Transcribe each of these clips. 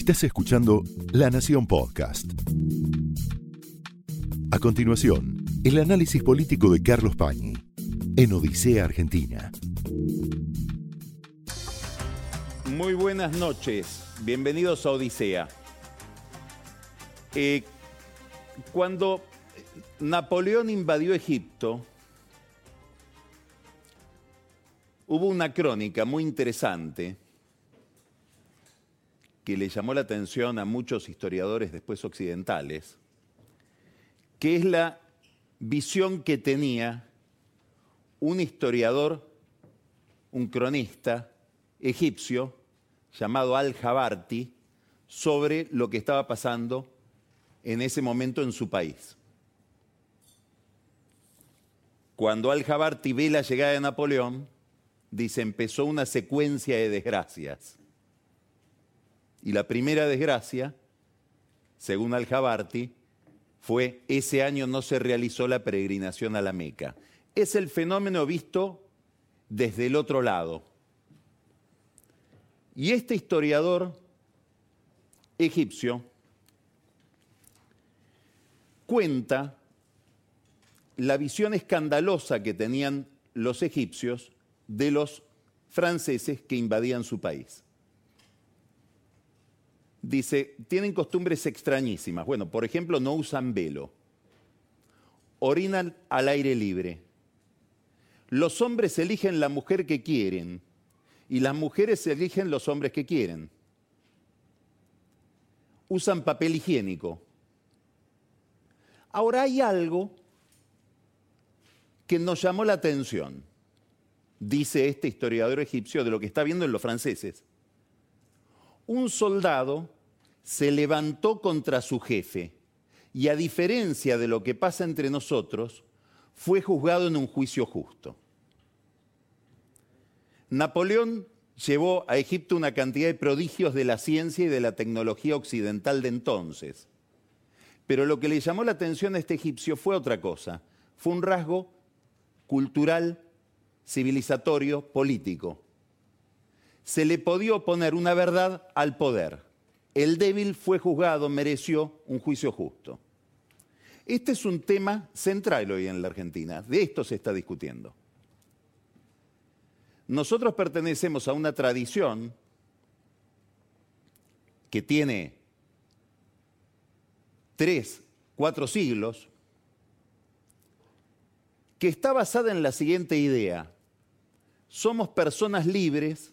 Estás escuchando La Nación Podcast. A continuación, el análisis político de Carlos Pañi en Odisea Argentina. Muy buenas noches, bienvenidos a Odisea. Eh, cuando Napoleón invadió Egipto, hubo una crónica muy interesante que le llamó la atención a muchos historiadores después occidentales, que es la visión que tenía un historiador, un cronista egipcio llamado Al-Jabarti sobre lo que estaba pasando en ese momento en su país. Cuando Al-Jabarti ve la llegada de Napoleón, dice, empezó una secuencia de desgracias. Y la primera desgracia, según Al-Jabarti, fue ese año no se realizó la peregrinación a la Meca. Es el fenómeno visto desde el otro lado. Y este historiador egipcio cuenta la visión escandalosa que tenían los egipcios de los franceses que invadían su país. Dice, tienen costumbres extrañísimas. Bueno, por ejemplo, no usan velo. Orinan al aire libre. Los hombres eligen la mujer que quieren y las mujeres eligen los hombres que quieren. Usan papel higiénico. Ahora hay algo que nos llamó la atención, dice este historiador egipcio, de lo que está viendo en los franceses un soldado se levantó contra su jefe y a diferencia de lo que pasa entre nosotros, fue juzgado en un juicio justo. Napoleón llevó a Egipto una cantidad de prodigios de la ciencia y de la tecnología occidental de entonces. Pero lo que le llamó la atención a este egipcio fue otra cosa, fue un rasgo cultural, civilizatorio, político se le podía oponer una verdad al poder. El débil fue juzgado, mereció un juicio justo. Este es un tema central hoy en la Argentina, de esto se está discutiendo. Nosotros pertenecemos a una tradición que tiene tres, cuatro siglos, que está basada en la siguiente idea. Somos personas libres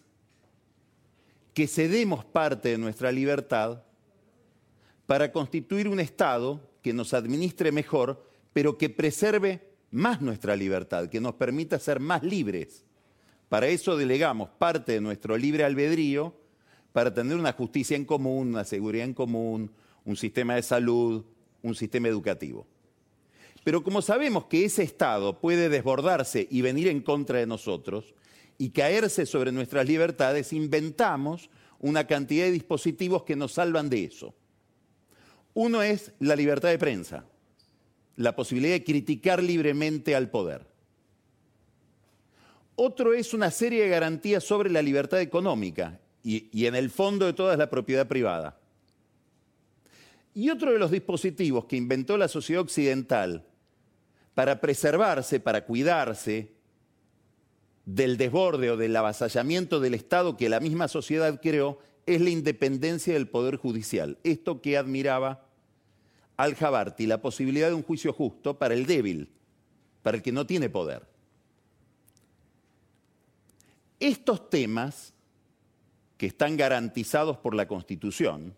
que cedemos parte de nuestra libertad para constituir un Estado que nos administre mejor, pero que preserve más nuestra libertad, que nos permita ser más libres. Para eso delegamos parte de nuestro libre albedrío para tener una justicia en común, una seguridad en común, un sistema de salud, un sistema educativo. Pero como sabemos que ese Estado puede desbordarse y venir en contra de nosotros, y caerse sobre nuestras libertades, inventamos una cantidad de dispositivos que nos salvan de eso. Uno es la libertad de prensa, la posibilidad de criticar libremente al poder. Otro es una serie de garantías sobre la libertad económica y, y en el fondo de toda es la propiedad privada. Y otro de los dispositivos que inventó la sociedad occidental para preservarse, para cuidarse, del desborde o del avasallamiento del Estado que la misma sociedad creó es la independencia del Poder Judicial. Esto que admiraba Al-Jabarti, la posibilidad de un juicio justo para el débil, para el que no tiene poder. Estos temas que están garantizados por la Constitución,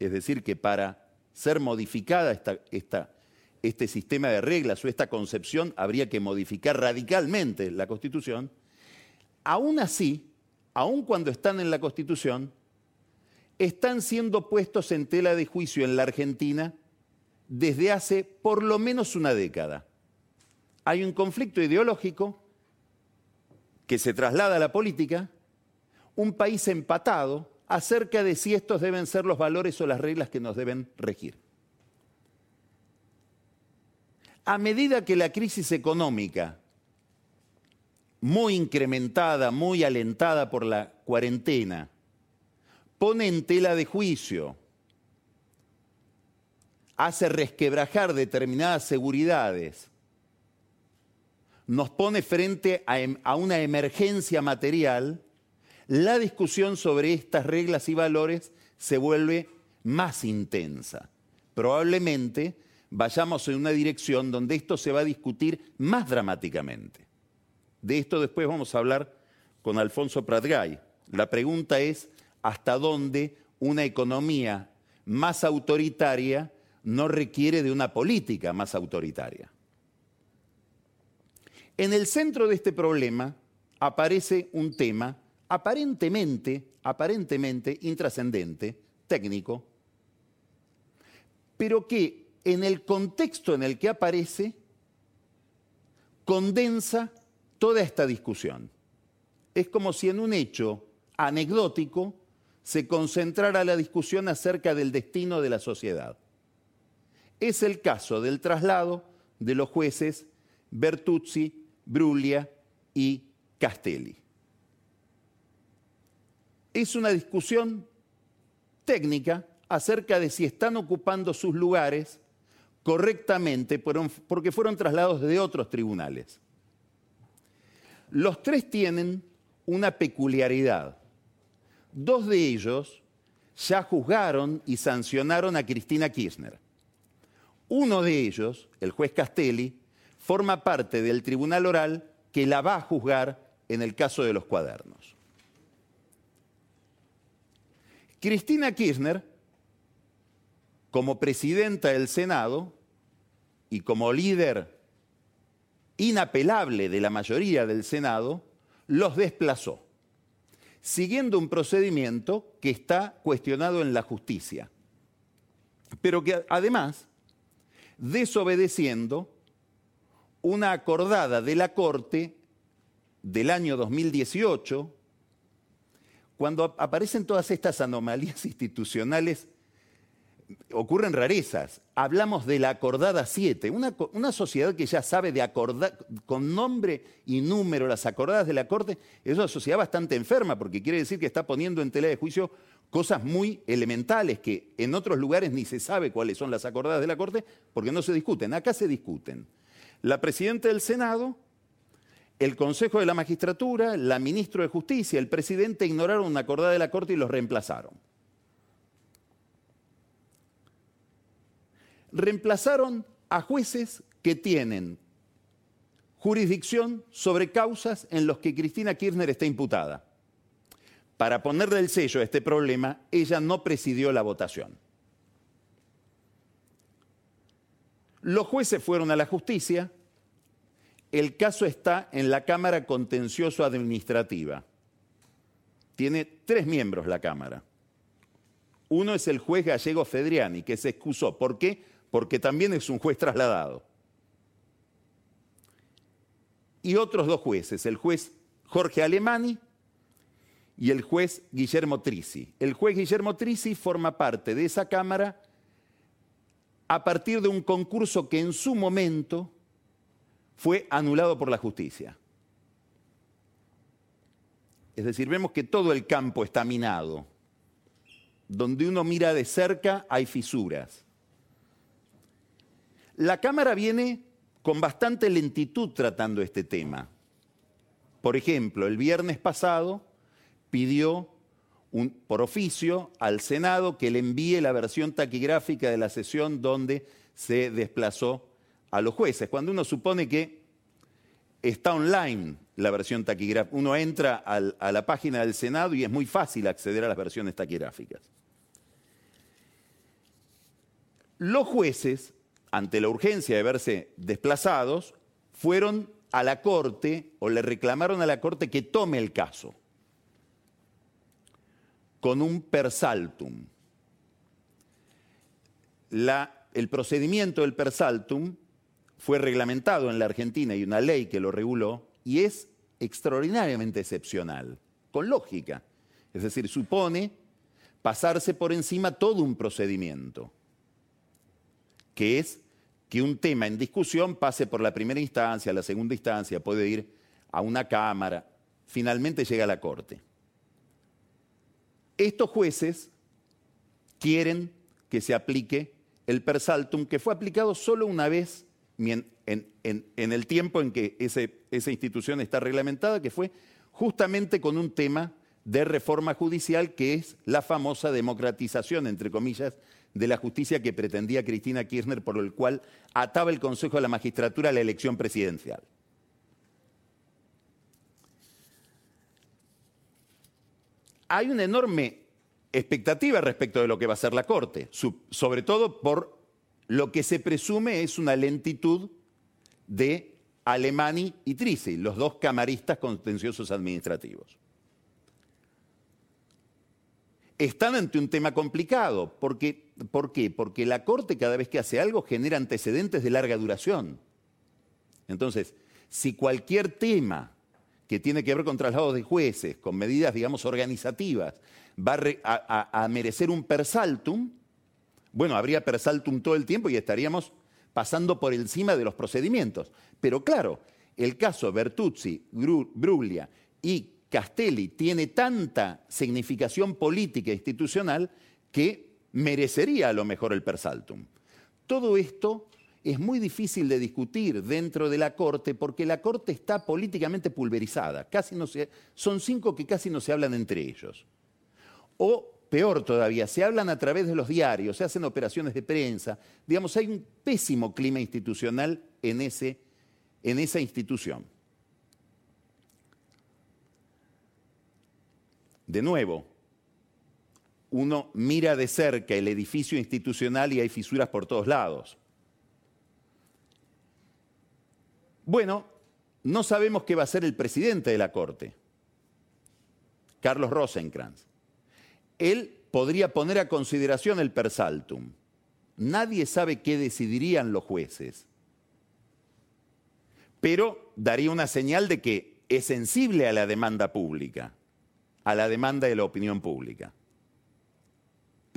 es decir, que para ser modificada esta, esta este sistema de reglas o esta concepción, habría que modificar radicalmente la Constitución, aún así, aun cuando están en la Constitución, están siendo puestos en tela de juicio en la Argentina desde hace por lo menos una década. Hay un conflicto ideológico que se traslada a la política, un país empatado acerca de si estos deben ser los valores o las reglas que nos deben regir a medida que la crisis económica, muy incrementada, muy alentada por la cuarentena, pone en tela de juicio, hace resquebrajar determinadas seguridades, nos pone frente a, em, una emergencia material, la discusión sobre estas reglas y valores se vuelve más intensa. Probablemente vayamos en una dirección donde esto se va a discutir más dramáticamente. De esto después vamos a hablar con Alfonso Pratgay. La pregunta es hasta dónde una economía más autoritaria no requiere de una política más autoritaria. En el centro de este problema aparece un tema aparentemente, aparentemente intrascendente, técnico, pero que en el contexto en el que aparece condensa toda esta discusión. Es como si en un hecho anecdótico se concentrara la discusión acerca del destino de la sociedad. Es el caso del traslado de los jueces Bertuzzi, Bruglia y Castelli. Es una discusión técnica acerca de si están ocupando sus lugares correctamente porque fueron trasladados de otros tribunales. Los tres tienen una peculiaridad. Dos de ellos ya juzgaron y sancionaron a Cristina Kirchner. Uno de ellos, el juez Castelli, forma parte del tribunal oral que la va a juzgar en el caso de los cuadernos. Cristina Kirchner, como presidenta del Senado y como líder inapelable de la mayoría del Senado, los desplazó, siguiendo un procedimiento que está cuestionado en la justicia, pero que además desobedeciendo una acordada de la Corte del año 2018, cuando aparecen todas estas anomalías institucionales ocurren rarezas. Hablamos de la acordada 7, una, sociedad que ya sabe de acordar, con nombre y número las acordadas de la Corte, es una sociedad bastante enferma, porque quiere decir que está poniendo en tela de juicio cosas muy elementales que en otros lugares ni se sabe cuáles son las acordadas de la Corte, porque no se discuten. Acá se discuten. La presidenta del Senado, el Consejo de la Magistratura, la ministra de Justicia, el presidente ignoraron una acordada de la Corte y los reemplazaron. Reemplazaron a jueces que tienen jurisdicción sobre causas en las que Cristina Kirchner está imputada. Para ponerle el sello a este problema, ella no presidió la votación. Los jueces fueron a la justicia, el caso está en la Cámara Contencioso Administrativa. Tiene tres miembros la Cámara. Uno es el juez gallego Fedriani, que se excusó. ¿Por qué? Porque también es un juez trasladado. Y otros dos jueces, el juez Jorge Alemani y el juez Guillermo Trisi. El juez Guillermo Trisi forma parte de esa Cámara a partir de un concurso que en su momento fue anulado por la justicia. Es decir, vemos que todo el campo está minado. Donde uno mira de cerca hay fisuras. La Cámara viene con bastante lentitud tratando este tema. Por ejemplo, el viernes pasado pidió por oficio al Senado que le envíe la versión taquigráfica de la sesión donde se desplazó a los jueces. Cuando uno supone que está online la versión taquigráfica, uno entra a la página del Senado y es muy fácil acceder a las versiones taquigráficas. Los jueces ante la urgencia de verse desplazados, fueron a la Corte o le reclamaron a la Corte que tome el caso con un persaltum. el procedimiento del persaltum fue reglamentado en la Argentina y una ley que lo reguló y es extraordinariamente excepcional, con lógica. Es decir, supone pasarse por encima todo un procedimiento que es que un tema en discusión pase por la primera instancia, la segunda instancia, puede ir a una Cámara, finalmente llega a la Corte. Estos jueces quieren que se aplique el persaltum, que fue aplicado solo una vez en, el tiempo en que esa institución está reglamentada, que fue justamente con un tema de reforma judicial, que es la famosa democratización, entre comillas, de la justicia que pretendía Cristina Kirchner, por el cual ataba el Consejo de la Magistratura a la elección presidencial. Hay una enorme expectativa respecto de lo que va a ser la Corte, sobre todo por lo que se presume es una lentitud de Alemani y Trisi, los dos camaristas contenciosos administrativos. Están ante un tema complicado. Porque, ¿Por qué? Porque la Corte cada vez que hace algo genera antecedentes de larga duración. Entonces, si cualquier tema que tiene que ver con traslados de jueces, con medidas, digamos, organizativas, va a, merecer un persaltum, bueno, habría persaltum todo el tiempo y estaríamos pasando por encima de los procedimientos. Pero claro, el caso Bertuzzi, Bruglia y Castelli tiene tanta significación política e institucional que merecería a lo mejor el persaltum. Todo esto es muy difícil de discutir dentro de la Corte porque la Corte está políticamente pulverizada. Casi no son cinco que casi no se hablan entre ellos. O Peor todavía, se hablan a través de los diarios, se hacen operaciones de prensa. Digamos, hay un pésimo clima institucional en, ese, en esa institución. De nuevo, uno mira de cerca el edificio institucional y hay fisuras por todos lados. Bueno, no sabemos qué va a ser el presidente de la Corte, Carlos Rosenkrantz él podría poner a consideración el persaltum. Nadie sabe qué decidirían los jueces, pero daría una señal de que es sensible a la demanda pública, a la demanda de la opinión pública.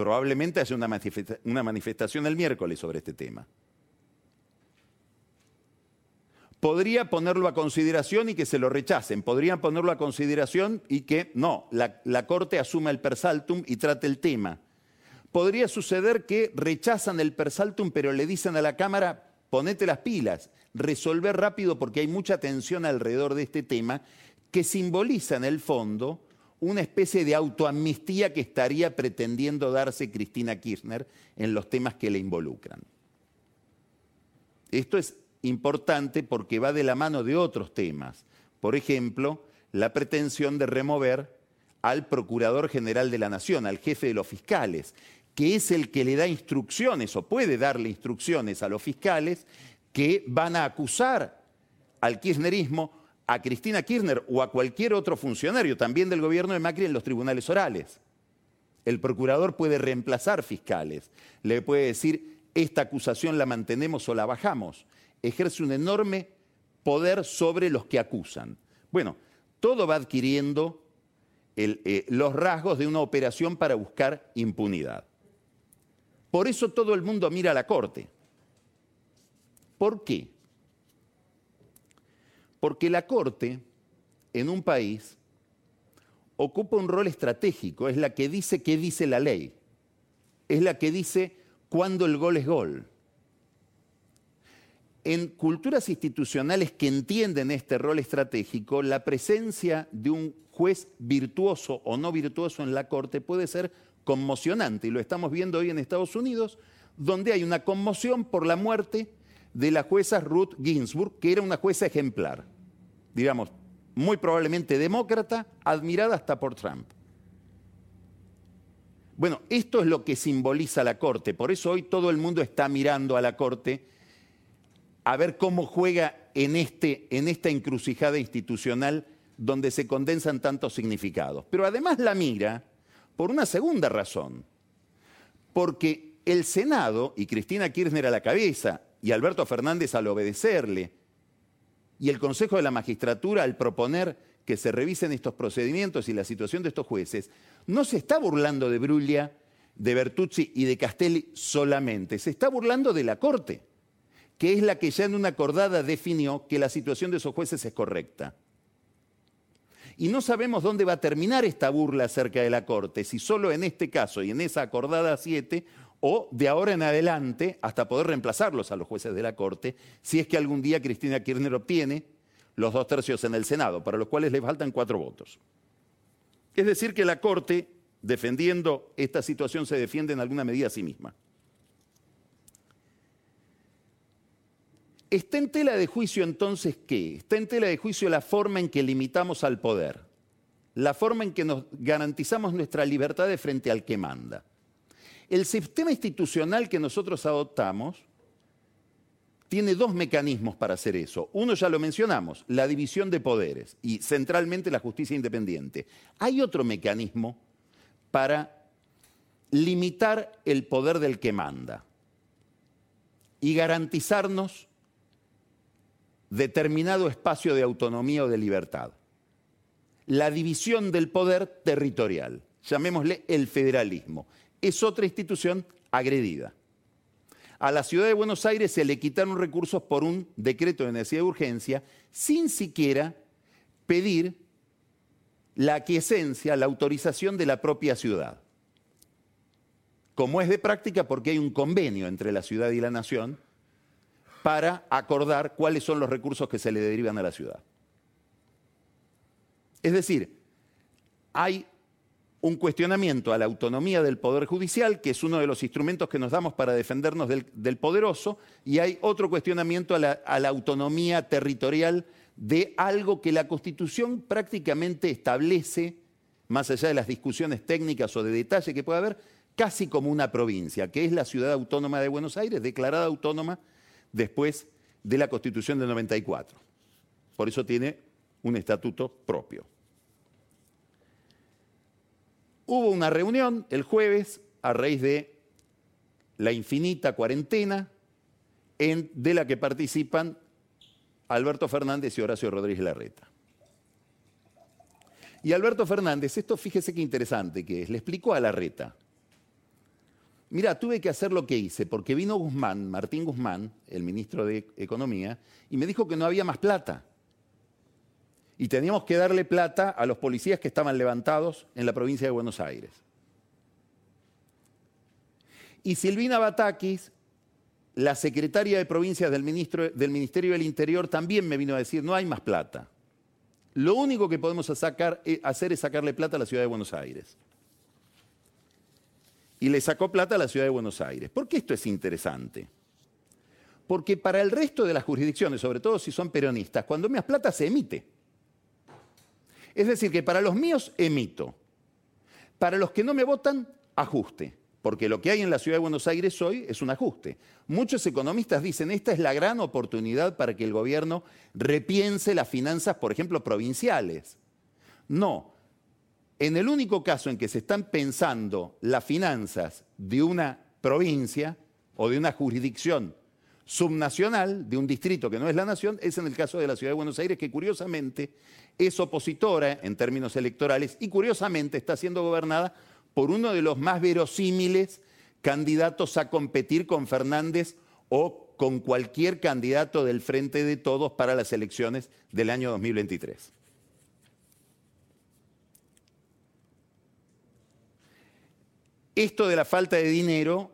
Probablemente haya una manifestación el miércoles sobre este tema podría ponerlo a consideración y que se lo rechacen. Podrían ponerlo a consideración y que no, la, Corte asuma el persaltum y trate el tema. Podría suceder que rechazan el persaltum pero le dicen a la Cámara, ponete las pilas, resolver rápido porque hay mucha tensión alrededor de este tema que simboliza en el fondo una especie de autoamnistía que estaría pretendiendo darse Cristina Kirchner en los temas que le involucran. Esto es importante porque va de la mano de otros temas. Por ejemplo, la pretensión de remover al Procurador General de la Nación, al jefe de los fiscales, que es el que le da instrucciones o puede darle instrucciones a los fiscales que van a acusar al kirchnerismo, a Cristina Kirchner o a cualquier otro funcionario, también del gobierno de Macri, en los tribunales orales. El procurador puede reemplazar fiscales, le puede decir, esta acusación la mantenemos o la bajamos ejerce un enorme poder sobre los que acusan. Bueno, todo va adquiriendo eh, los rasgos de una operación para buscar impunidad. Por eso todo el mundo mira a la Corte. ¿Por qué? Porque la Corte en un país ocupa un rol estratégico, es la que dice qué dice la ley, es la que dice cuándo el gol es gol en culturas institucionales que entienden este rol estratégico, la presencia de un juez virtuoso o no virtuoso en la Corte puede ser conmocionante. Y lo estamos viendo hoy en Estados Unidos, donde hay una conmoción por la muerte de la jueza Ruth Ginsburg, que era una jueza ejemplar, digamos, muy probablemente demócrata, admirada hasta por Trump. Bueno, esto es lo que simboliza la Corte, por eso hoy todo el mundo está mirando a la Corte a ver cómo juega en, este, en esta encrucijada institucional donde se condensan tantos significados. Pero además la mira por una segunda razón, porque el Senado, y Cristina Kirchner a la cabeza, y Alberto Fernández al obedecerle, y el Consejo de la Magistratura al proponer que se revisen estos procedimientos y la situación de estos jueces, no se está burlando de Bruglia, de Bertuzzi y de Castelli solamente, se está burlando de la Corte que es la que ya en una acordada definió que la situación de esos jueces es correcta. Y no sabemos dónde va a terminar esta burla acerca de la Corte, si solo en este caso y en esa acordada 7 o de ahora en adelante hasta poder reemplazarlos a los jueces de la Corte, si es que algún día Cristina Kirchner obtiene los dos tercios en el Senado, para los cuales le faltan cuatro votos. Es decir, que la Corte, defendiendo esta situación, se defiende en alguna medida a sí misma. ¿Está en tela de juicio entonces qué? Está en tela de juicio la forma en que limitamos al poder, la forma en que nos garantizamos nuestra libertad de frente al que manda. El sistema institucional que nosotros adoptamos tiene dos mecanismos para hacer eso. Uno ya lo mencionamos, la división de poderes y centralmente la justicia independiente. Hay otro mecanismo para limitar el poder del que manda y garantizarnos determinado espacio de autonomía o de libertad. La división del poder territorial, llamémosle el federalismo, es otra institución agredida. A la ciudad de Buenos Aires se le quitaron recursos por un decreto de necesidad de urgencia sin siquiera pedir la aquiescencia, la autorización de la propia ciudad. Como es de práctica porque hay un convenio entre la ciudad y la nación para acordar cuáles son los recursos que se le derivan a la ciudad. Es decir, hay un cuestionamiento a la autonomía del Poder Judicial, que es uno de los instrumentos que nos damos para defendernos del, poderoso, y hay otro cuestionamiento a la, a la autonomía territorial de algo que la Constitución prácticamente establece, más allá de las discusiones técnicas o de detalle que pueda haber, casi como una provincia, que es la ciudad autónoma de Buenos Aires, declarada autónoma después de la Constitución del 94. Por eso tiene un estatuto propio. Hubo una reunión el jueves a raíz de la infinita cuarentena en, de la que participan Alberto Fernández y Horacio Rodríguez Larreta. Y Alberto Fernández, esto fíjese qué interesante que es, le explicó a Larreta Mira, tuve que hacer lo que hice, porque vino Guzmán, Martín Guzmán, el ministro de Economía, y me dijo que no había más plata. Y teníamos que darle plata a los policías que estaban levantados en la provincia de Buenos Aires. Y Silvina Batakis, la secretaria de provincias del, Ministerio del Interior, también me vino a decir, no hay más plata. Lo único que podemos eh, hacer es sacarle plata a la ciudad de Buenos Aires y le sacó plata a la ciudad de Buenos Aires. ¿Por qué esto es interesante? Porque para el resto de las jurisdicciones, sobre todo si son peronistas, cuando das plata se emite. Es decir, que para los míos emito. Para los que no me votan, ajuste. Porque lo que hay en la ciudad de Buenos Aires hoy es un ajuste. Muchos economistas dicen, esta es la gran oportunidad para que el gobierno repiense las finanzas, por ejemplo, provinciales. No, en el único caso en que se están pensando las finanzas de una provincia o de una jurisdicción subnacional, de un distrito que no es la nación, es en el caso de la ciudad de Buenos Aires, que curiosamente es opositora en términos electorales y curiosamente está siendo gobernada por uno de los más verosímiles candidatos a competir con Fernández o con cualquier candidato del Frente de Todos para las elecciones del año 2023. esto de la falta de dinero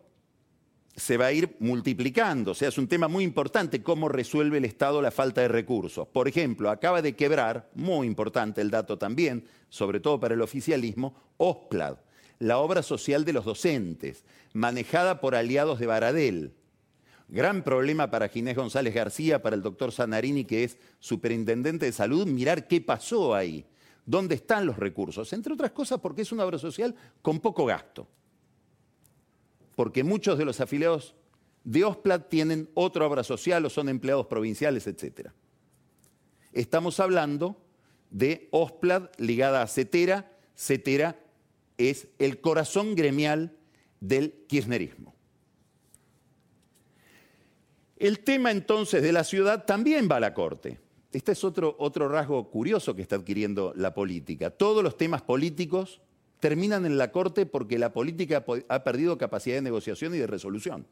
se va a ir multiplicando. O sea, es un tema muy importante cómo resuelve el Estado la falta de recursos. Por ejemplo, acaba de quebrar, muy importante el dato también, sobre todo para el oficialismo, OSPLAD, la obra social de los docentes, manejada por aliados de Baradel. Gran problema para Ginés González García, para el doctor Sanarini, que es superintendente de salud, mirar qué pasó ahí, dónde están los recursos. Entre otras cosas porque es una obra social con poco gasto porque muchos de los afiliados de OSPLAT tienen otra obra social o son empleados provinciales, etc. Estamos hablando de OSPLAT ligada a CETERA. CETERA es el corazón gremial del kirchnerismo. El tema entonces de la ciudad también va a la Corte. Este es otro, otro rasgo curioso que está adquiriendo la política. Todos los temas políticos terminan en la Corte porque la política ha perdido capacidad de negociación y de resolución.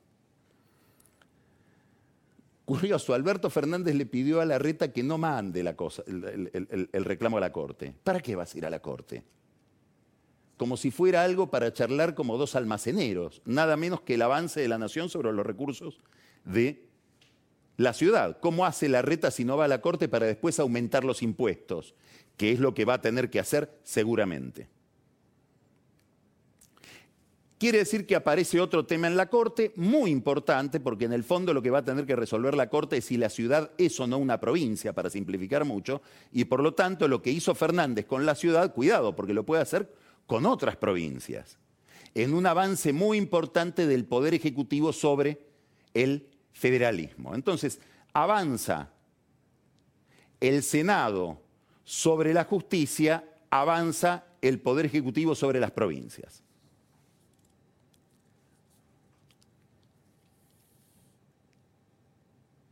Curioso, Alberto Fernández le pidió a la reta que no mande la cosa, el, reclamo a la Corte. ¿Para qué vas a ir a la Corte? Como si fuera algo para charlar como dos almaceneros, nada menos que el avance de la nación sobre los recursos de la ciudad. ¿Cómo hace la reta si no va a la Corte para después aumentar los impuestos? Que es lo que va a tener que hacer seguramente. Quiere decir que aparece otro tema en la Corte muy importante, porque en el fondo lo que va a tener que resolver la Corte es si la ciudad es o no una provincia, para simplificar mucho, y por lo tanto lo que hizo Fernández con la ciudad, cuidado, porque lo puede hacer con otras provincias, en un avance muy importante del Poder Ejecutivo sobre el federalismo. Entonces, avanza el Senado sobre la justicia, avanza el Poder Ejecutivo sobre las provincias.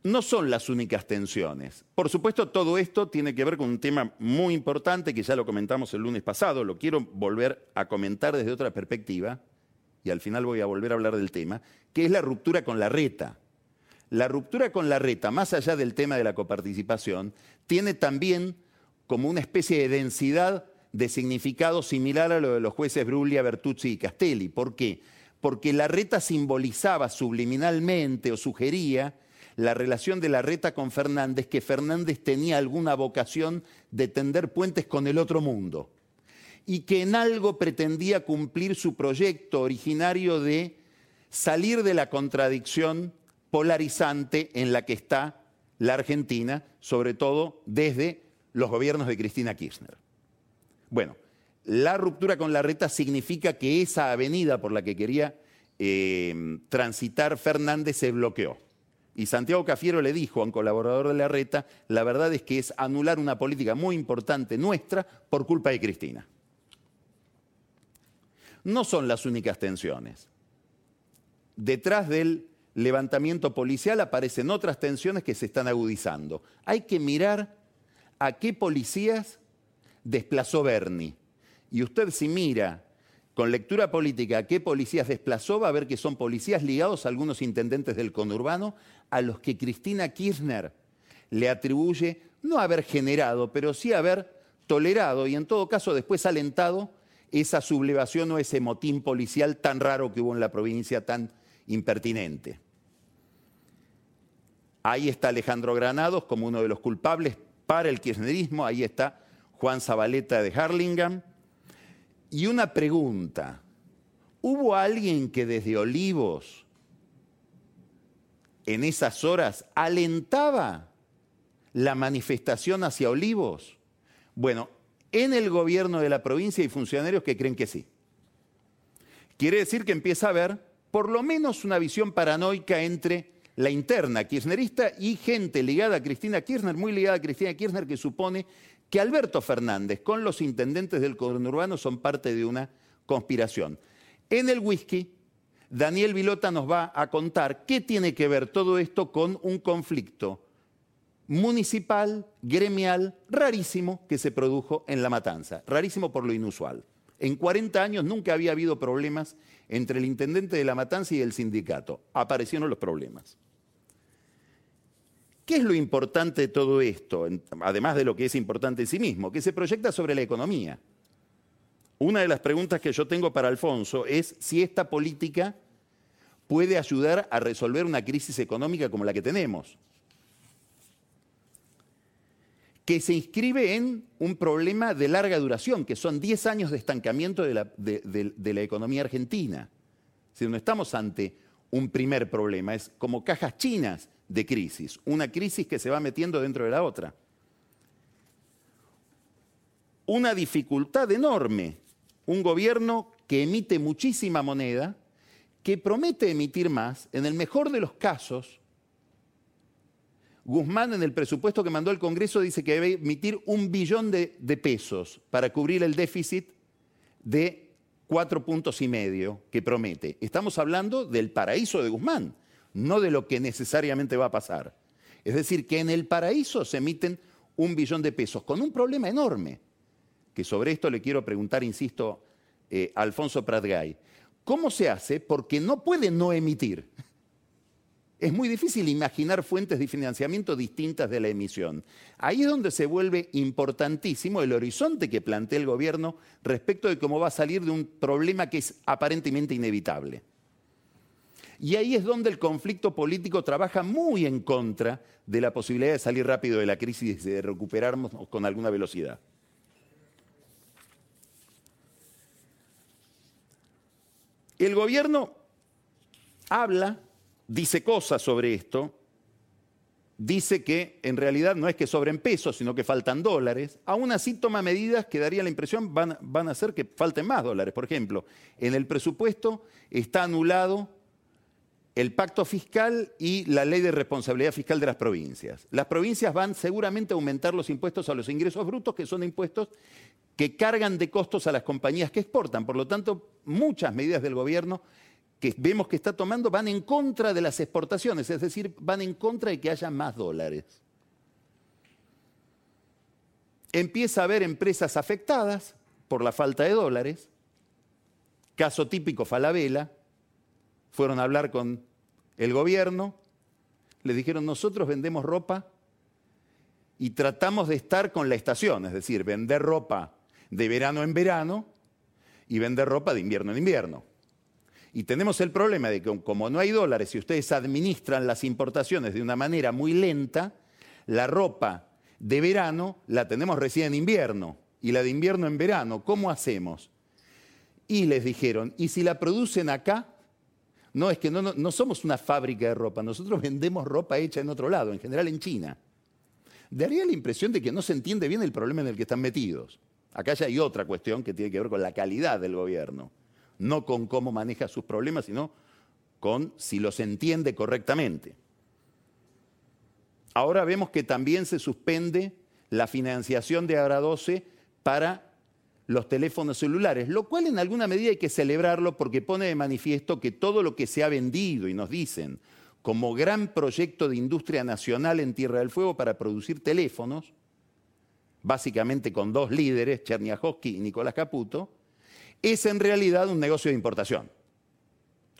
No son las únicas tensiones. Por supuesto, todo esto tiene que ver con un tema muy importante que ya lo comentamos el lunes pasado, lo quiero volver a comentar desde otra perspectiva, y al final voy a volver a hablar del tema, que es la ruptura con la reta. La ruptura con la reta, más allá del tema de la coparticipación, tiene también como una especie de densidad de significado similar a lo de los jueces Bruglia, Bertuzzi y Castelli. ¿Por qué? Porque la reta simbolizaba subliminalmente o sugería la relación de la reta con Fernández, que Fernández tenía alguna vocación de tender puentes con el otro mundo y que en algo pretendía cumplir su proyecto originario de salir de la contradicción polarizante en la que está la Argentina, sobre todo desde los gobiernos de Cristina Kirchner. Bueno, la ruptura con la reta significa que esa avenida por la que quería eh, transitar Fernández se bloqueó. Y Santiago Cafiero le dijo a un colaborador de la reta, la verdad es que es anular una política muy importante nuestra por culpa de Cristina. No son las únicas tensiones. Detrás del levantamiento policial aparecen otras tensiones que se están agudizando. Hay que mirar a qué policías desplazó Bernie. Y usted si mira con lectura política qué policías desplazó, va a ver que son policías ligados a algunos intendentes del conurbano a los que Cristina Kirchner le atribuye no haber generado, pero sí haber tolerado y en todo caso después alentado esa sublevación o ese motín policial tan raro que hubo en la provincia, tan impertinente. Ahí está Alejandro Granados como uno de los culpables para el kirchnerismo, ahí está Juan Zabaleta de Harlingham, y una pregunta, ¿hubo alguien que desde Olivos en esas horas alentaba la manifestación hacia Olivos? Bueno, en el gobierno de la provincia hay funcionarios que creen que sí. Quiere decir que empieza a haber por lo menos una visión paranoica entre la interna kirchnerista y gente ligada a Cristina Kirchner, muy ligada a Cristina Kirchner, que supone que Alberto Fernández con los intendentes del conurbano son parte de una conspiración. En el whisky, Daniel Vilota nos va a contar qué tiene que ver todo esto con un conflicto municipal, gremial, rarísimo que se produjo en La Matanza, rarísimo por lo inusual. En 40 años nunca había habido problemas entre el intendente de La Matanza y el sindicato. Aparecieron los problemas. ¿Qué es lo importante de todo esto, además de lo que es importante en sí mismo? Que se proyecta sobre la economía. Una de las preguntas que yo tengo para Alfonso es si esta política puede ayudar a resolver una crisis económica como la que tenemos, que se inscribe en un problema de larga duración, que son 10 años de estancamiento de la, economía argentina. Si no estamos ante un primer problema, es como cajas chinas de crisis, una crisis que se va metiendo dentro de la otra. Una dificultad enorme, un gobierno que emite muchísima moneda, que promete emitir más, en el mejor de los casos, Guzmán en el presupuesto que mandó el Congreso dice que debe emitir un billón de, de pesos para cubrir el déficit de cuatro puntos y medio que promete. Estamos hablando del paraíso de Guzmán no de lo que necesariamente va a pasar. Es decir, que en el paraíso se emiten un billón de pesos, con un problema enorme, que sobre esto le quiero preguntar, insisto, eh, Alfonso Pratgay. ¿Cómo se hace? Porque no puede no emitir. es muy difícil imaginar fuentes de financiamiento distintas de la emisión. Ahí es donde se vuelve importantísimo el horizonte que plantea el gobierno respecto de cómo va a salir de un problema que es aparentemente inevitable. Y ahí es donde el conflicto político trabaja muy en contra de la posibilidad de salir rápido de la crisis y de recuperarnos con alguna velocidad. El gobierno habla dice cosas sobre esto, dice que en realidad no es que sobren pesos, sino que faltan dólares. Aún así toma medidas que daría la impresión van, van a hacer que falten más dólares. Por ejemplo, en el presupuesto está anulado el pacto fiscal y la ley de responsabilidad fiscal de las provincias. Las provincias van seguramente a aumentar los impuestos a los ingresos brutos, que son impuestos que cargan de costos a las compañías que exportan. Por lo tanto, muchas medidas del gobierno que vemos que está tomando van en contra de las exportaciones, es decir, van en contra de que haya más dólares. Empieza a haber empresas afectadas por la falta de dólares. Caso típico Falabella. Fueron a hablar con el gobierno. Le dijeron, nosotros vendemos ropa y tratamos de estar con la estación, es decir, vender ropa de verano en verano y vender ropa de invierno en invierno. Y tenemos el problema de que como no hay dólares y ustedes administran las importaciones de una manera muy lenta, la ropa de verano la tenemos recién en invierno y la de invierno en verano. ¿Cómo hacemos? Y les dijeron, ¿y si la producen acá? No, es que no, no, somos una fábrica de ropa, nosotros vendemos ropa hecha en otro lado, en general en China. Daría la impresión de que no se entiende bien el problema en el que están metidos. Acá ya hay otra cuestión que tiene que ver con la calidad del gobierno no con cómo maneja sus problemas, sino con si los entiende correctamente. Ahora vemos que también se suspende la financiación de 12 para los teléfonos celulares, lo cual en alguna medida hay que celebrarlo porque pone de manifiesto que todo lo que se ha vendido y nos dicen como gran proyecto de industria nacional en Tierra del Fuego para producir teléfonos, básicamente con dos líderes, Cherniakowski y Nicolás Caputo, es en realidad un negocio de importación,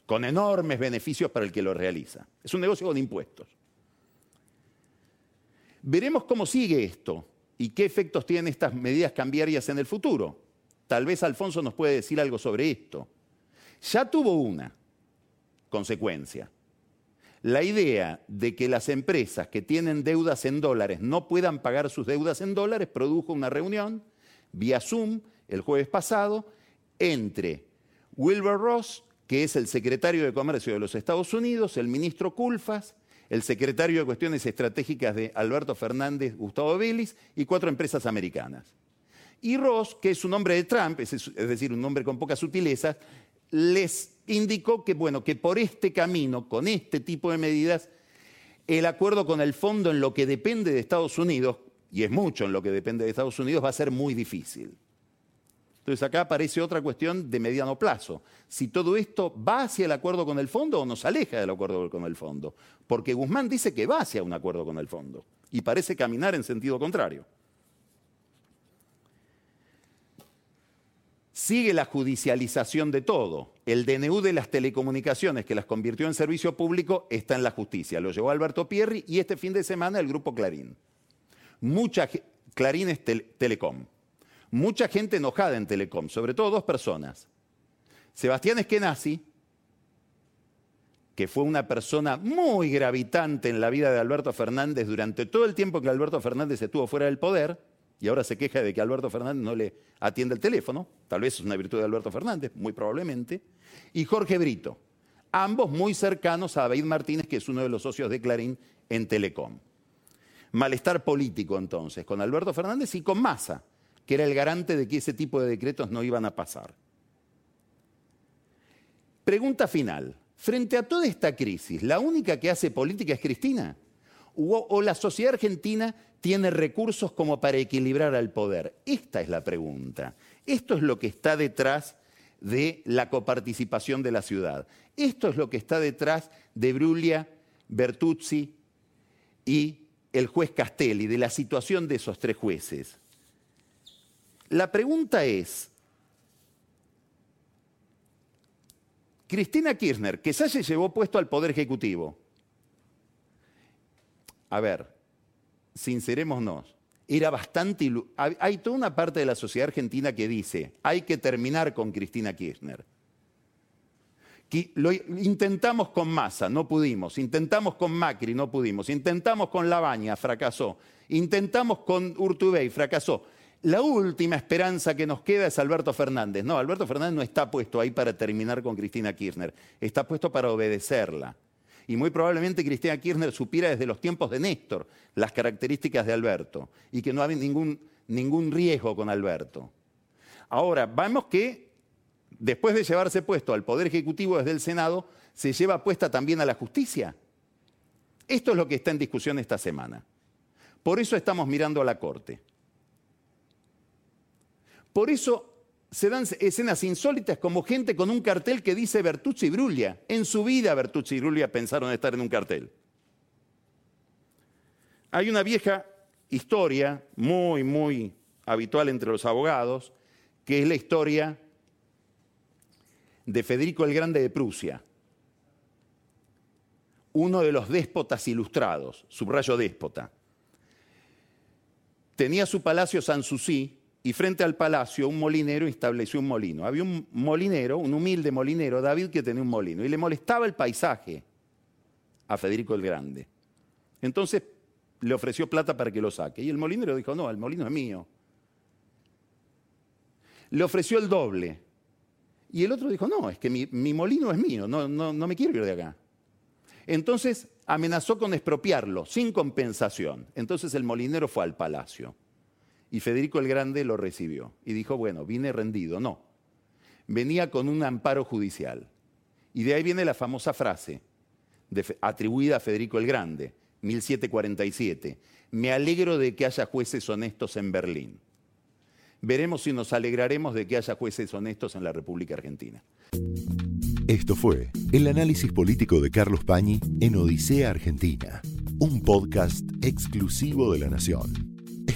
con enormes beneficios para el que lo realiza. Es un negocio con impuestos. Veremos cómo sigue esto y qué efectos tienen estas medidas cambiarias en el futuro. Tal vez Alfonso nos puede decir algo sobre esto. Ya tuvo una consecuencia. La idea de que las empresas que tienen deudas en dólares no puedan pagar sus deudas en dólares produjo una reunión vía Zoom el jueves pasado entre Wilbur Ross, que es el secretario de Comercio de los Estados Unidos, el ministro Culfas, el secretario de Cuestiones Estratégicas de Alberto Fernández, Gustavo Vélez, y cuatro empresas americanas. Y Ross, que es un hombre de Trump, es, decir, un hombre con pocas sutilezas, les indicó que, bueno, que por este camino, con este tipo de medidas, el acuerdo con el fondo en lo que depende de Estados Unidos, y es mucho en lo que depende de Estados Unidos, va a ser muy difícil. Entonces acá aparece otra cuestión de mediano plazo. Si todo esto va hacia el acuerdo con el fondo o nos aleja del acuerdo con el fondo. Porque Guzmán dice que va hacia un acuerdo con el fondo y parece caminar en sentido contrario. Sigue la judicialización de todo. El DNU de las telecomunicaciones que las convirtió en servicio público está en la justicia. Lo llevó Alberto Pierri y este fin de semana el grupo Clarín. Mucha Clarín es Telecom mucha gente enojada en Telecom, sobre todo dos personas. Sebastián Eskenazi, que fue una persona muy gravitante en la vida de Alberto Fernández durante todo el tiempo que Alberto Fernández estuvo fuera del poder, y ahora se queja de que Alberto Fernández no le atiende el teléfono, tal vez es una virtud de Alberto Fernández, muy probablemente, y Jorge Brito, ambos muy cercanos a David Martínez, que es uno de los socios de Clarín en Telecom. Malestar político entonces, con Alberto Fernández y con Massa, que era el garante de que ese tipo de decretos no iban a pasar. Pregunta final. Frente a toda esta crisis, ¿la única que hace política es Cristina? ¿O, la sociedad argentina tiene recursos como para equilibrar al poder? Esta es la pregunta. Esto es lo que está detrás de la coparticipación de la ciudad. Esto es lo que está detrás de Brulia, Bertuzzi y el juez Castelli, de la situación de esos tres jueces. La pregunta es, Cristina Kirchner, que se llevó puesto al Poder Ejecutivo, a ver, sincerémonos, era bastante... Hay toda una parte de la sociedad argentina que dice, hay que terminar con Cristina Kirchner. Lo intentamos con Massa, no pudimos. Intentamos con Macri, no pudimos. Intentamos con Labaña, fracasó. Intentamos con Urtubey, fracasó. La última esperanza que nos queda es Alberto Fernández. No, Alberto Fernández no está puesto ahí para terminar con Cristina Kirchner. Está puesto para obedecerla. Y muy probablemente Cristina Kirchner supiera desde los tiempos de Néstor las características de Alberto y que no había ningún, ningún riesgo con Alberto. Ahora, vemos que después de llevarse puesto al Poder Ejecutivo desde el Senado, se lleva puesta también a la justicia. Esto es lo que está en discusión esta semana. Por eso estamos mirando a la Corte. Por eso se dan escenas insólitas como gente con un cartel que dice Bertucci y Bruglia. En su vida Bertucci y Bruglia pensaron estar en un cartel. Hay una vieja historia muy, muy habitual entre los abogados, que es la historia de Federico el Grande de Prusia, uno de los déspotas ilustrados, subrayo déspota. Tenía su palacio Sanssouci y frente al palacio un molinero estableció un molino. Había un molinero, un humilde molinero, David, que tenía un molino y le molestaba el paisaje a Federico el Grande. Entonces le ofreció plata para que lo saque y el molinero dijo, no, el molino es mío. Le ofreció el doble y el otro dijo, no, es que mi, molino es mío, no, no, no me quiero ir de acá. Entonces amenazó con expropiarlo, sin compensación. Entonces el molinero fue al palacio y Federico el Grande lo recibió y dijo, bueno, vine rendido. No, venía con un amparo judicial. Y de ahí viene la famosa frase atribuida a Federico el Grande, 1747. Me alegro de que haya jueces honestos en Berlín. Veremos si nos alegraremos de que haya jueces honestos en la República Argentina. Esto fue el análisis político de Carlos Pañi en Odisea Argentina, un podcast exclusivo de la Nación.